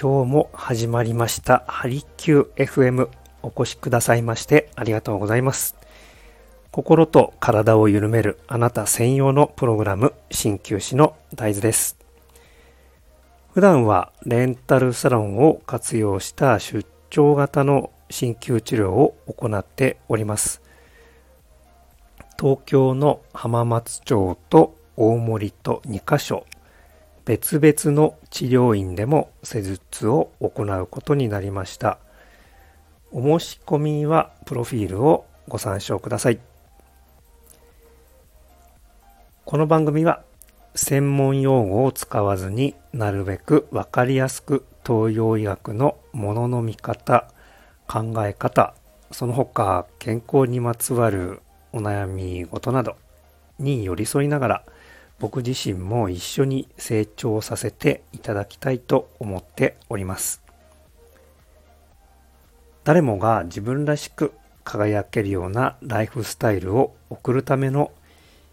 今日も始まりました。ハリキュー FM お越しくださいましてありがとうございます。心と体を緩めるあなた専用のプログラム鍼灸師の大豆です。普段はレンタルサロンを活用した出張型の鍼灸治療を行っております。東京の浜松町と大森と2カ所別々の治療院でも施術を行うことになりました。お申し込みはプロフィールをご参照ください。この番組は専門用語を使わずになるべくわかりやすく東洋医学のものの見方、考え方、その他健康にまつわるお悩み事などに寄り添いながら僕自身も一緒に成長させていただきたいと思っております。誰もが自分らしく輝けるようなライフスタイルを送るための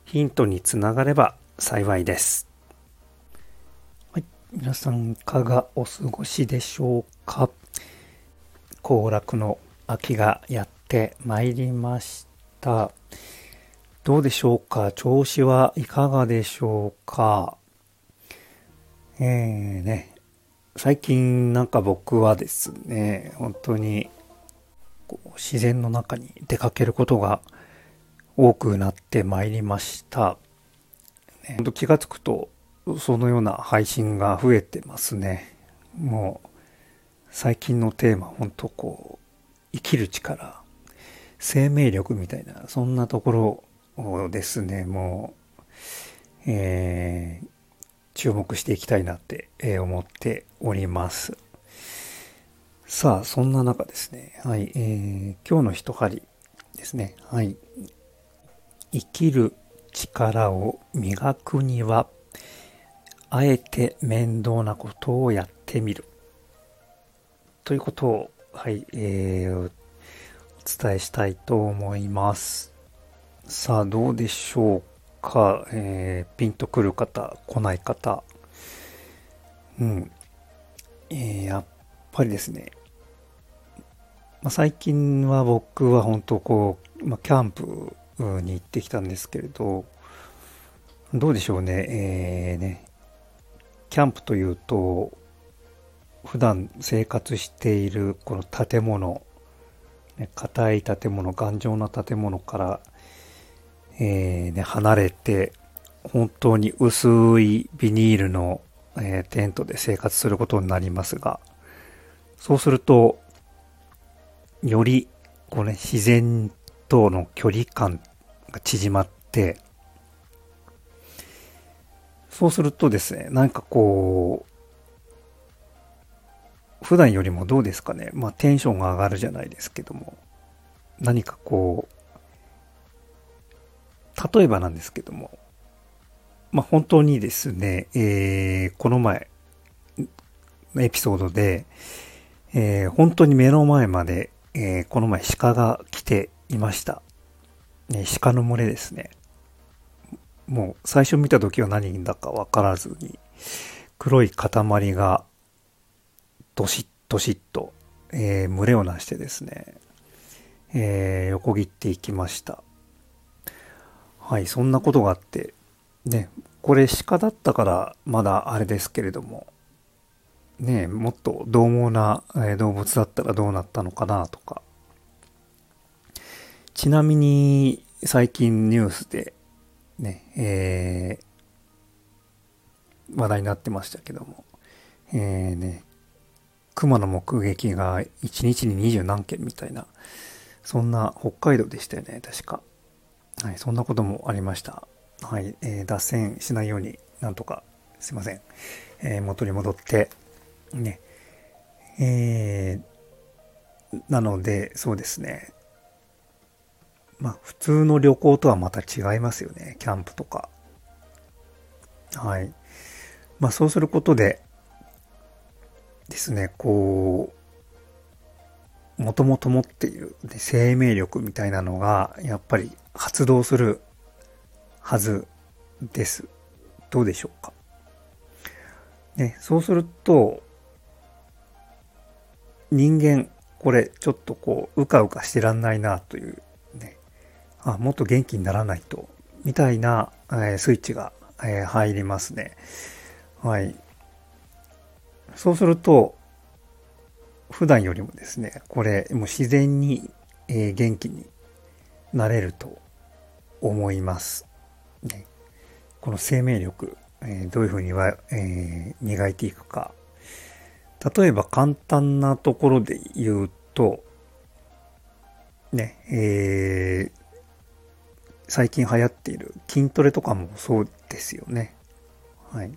ヒントにつながれば幸いです。はい、皆さんいかがお過ごしでしょうか？行楽の秋がやってまいりました。どうでしょうか？調子はいかがでしょうか？えーね、最近なんか僕はですね、本当に自然の中に出かけることが多くなってまいりました。ね、本当気がつくとそのような配信が増えてますね。もう最近のテーマ本当こう生きる力生命力みたいなそんなところをですね、もう、えー、注目していきたいなって、思っております。さあ、そんな中ですね、はい、えー、今日の一針ですね、はい、生きる力を磨くには、あえて面倒なことをやってみる。ということを、はい、えー、お伝えしたいと思います。さあ、どうでしょうか？えー、ピンとくる方、来ない方。うん。えー、やっぱりですね。まあ、最近は僕は本当こう、まあ、キャンプに行ってきたんですけれど、どうでしょうね？えー、ね。キャンプというと、普段生活しているこの建物、ね、硬い建物、頑丈な建物からえー、ね、離れて、本当に薄いビニールの、えー、テントで生活することになりますが、そうすると、より、こうね、自然との距離感が縮まって、そうするとですね、なんかこう、普段よりもどうですかね、まあテンションが上がるじゃないですけども、何かこう、例えばなんですけども、まあ、本当にですね、えー、この前、エピソードで、えー、本当に目の前まで、えー、この前鹿が来ていました。ね、鹿の群れですね。もう最初見た時は何だかわからずに、黒い塊がどしっどしっと、えー、群れをなしてですね、えー、横切っていきました。はい、そんなことがあって、ね、これ鹿だったからまだあれですけれども、ね、もっと獰猛な動物だったらどうなったのかなとか。ちなみに最近ニュースでね、えー、話題になってましたけども、えー、ね、熊の目撃が1日に二十何件みたいな、そんな北海道でしたよね、確か。はい、そんなこともありました。はい、えー、脱線しないようになんとかすいません。えー、元に戻って、ね。えー、なので、そうですね。まあ、普通の旅行とはまた違いますよね。キャンプとか。はい。まあ、そうすることで、ですね、こう、もともと持っている、ね、生命力みたいなのが、やっぱり発動するはずです。どうでしょうか？ね、そうすると、人間、これちょっとこう、うかうかしてらんないなというね、あ、もっと元気にならないと、みたいな、えー、スイッチが、えー、入りますね。はい。そうすると、普段よりもですね、これ、もう自然に、えー、元気になれると思います。ね、この生命力、えー、どういうふうには、えー、磨いていくか。例えば簡単なところで言うと、ね、えー、最近流行っている筋トレとかもそうですよね。はい。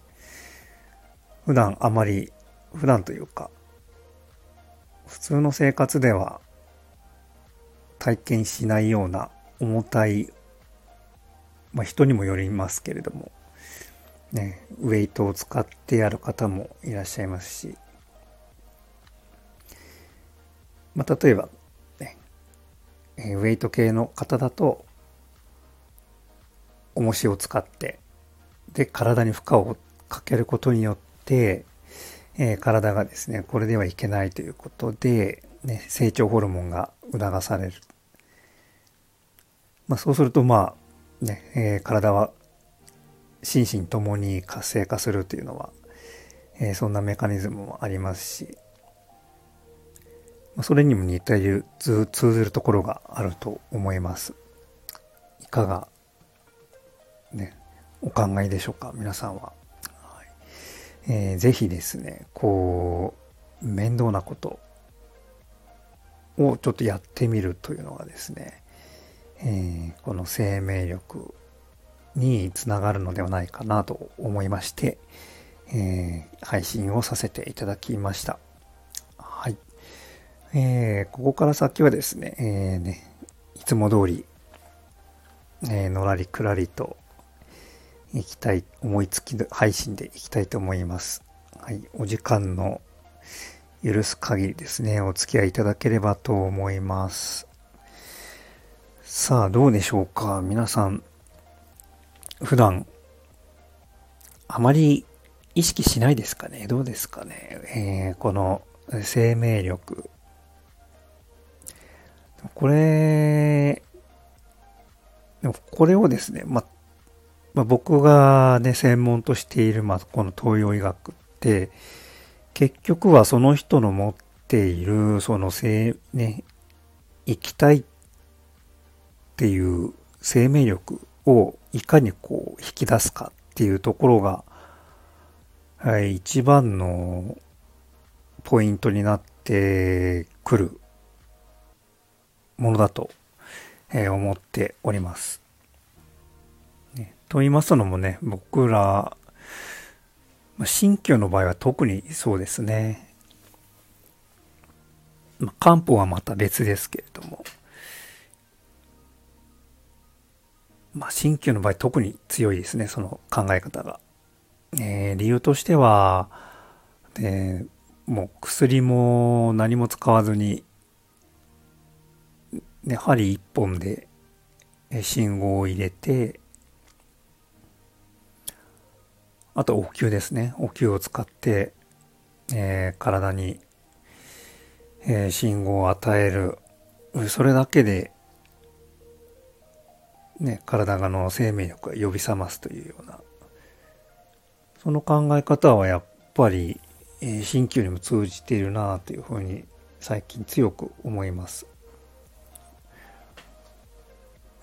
普段あまり、普段というか、普通の生活では体験しないような重たい、まあ人にもよりますけれども、ね、ウェイトを使ってやる方もいらっしゃいますし、まあ、例えば、ね、ウェイト系の方だと、重しを使って、で、体に負荷をかけることによって、えー、体がですね、これではいけないということで、ね、成長ホルモンが促される。まあ、そうすると、まあ、ね、えー、体は心身ともに活性化するというのは、えー、そんなメカニズムもありますし、まあ、それにも似ている通ずるところがあると思います。いかがね、お考えでしょうか、皆さんは。はいえー、ぜひですね、こう、面倒なことをちょっとやってみるというのがですね、えー、この生命力につながるのではないかなと思いまして、えー、配信をさせていただきました。はい。えー、ここから先はですね、えー、ね、いつも通り、え、のらりくらりといきたい、思いつき配信でいきたいと思います。はい、お時間の許す限りですね、お付き合いいただければと思います。さあ、どうでしょうか？皆さん、普段、あまり意識しないですかね？どうですかね、えー、この生命力。これ、でもこれをですね、ま、まあ、僕がね、専門としている、まあ、この東洋医学って、結局はその人の持っている、その生、ね、生きたいってっていう生命力をいかにこう引き出すかっていうところが、はい、一番のポイントになってくるものだと、え、思っております。と言いますのもね、僕ら、新旧の場合は特にそうですね。ま、漢方はまた別ですけれども、まあ、新旧の場合特に強いですね、その考え方が。えー、理由としては、えー、もう薬も何も使わずに、ね、針一本で信号を入れて、あとお灸ですね。お灸を使って、えー、体に、えー、信号を与える。それだけで、ね、体がの生命力が呼び覚ますというような、その考え方はやっぱり、えー、鍼灸にも通じているなというふうに最近強く思います。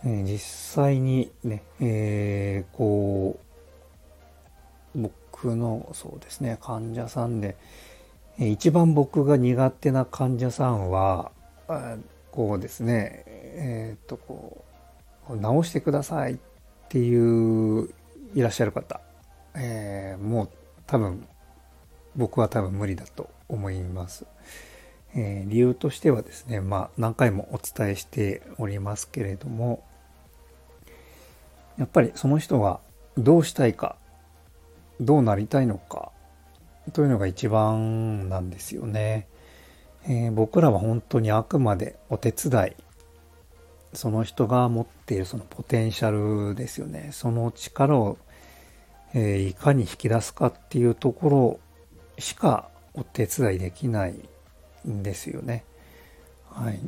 えー、実際にね、えー、こう、僕のそうですね患者さんで一番僕が苦手な患者さんはこうですねえっ、とこう直してくださいっていういらっしゃる方、えー、もう多分僕は多分無理だと思います。えー、理由としてはですね、まあ何回もお伝えしておりますけれども、やっぱりその人がどうしたいかどうなりたいのかというのが一番なんですよね。えー、僕らは本当にあくまでお手伝いその人が持っているそのポテンシャルですよねその力を、えー、いかに引き出すかっていうところしかお手伝いできないんですよね。はい。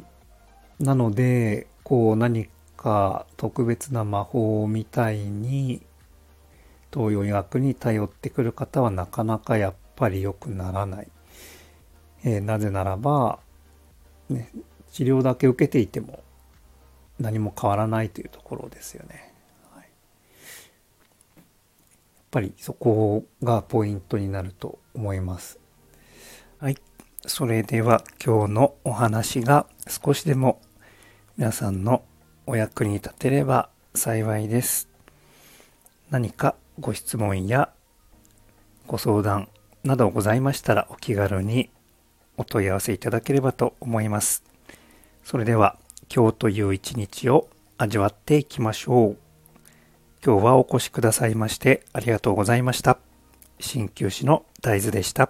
なので、こう何か特別な魔法みたいに東洋医学に頼ってくる方はなかなかやっぱり良くならない。えー、なぜならば、ね、治療だけ受けていても何も変わらないというところですよね。はい、やっぱりそこがポイントになると思います。はい。それでは今日のお話が少しでも皆さんのお役に立てれば幸いです。何かご質問やご相談などございましたらお気軽にお問い合わせいただければと思います。それでは今日という一日を味わっていきましょう。今日はお越しくださいましてありがとうございました。鍼灸師の大豆でした。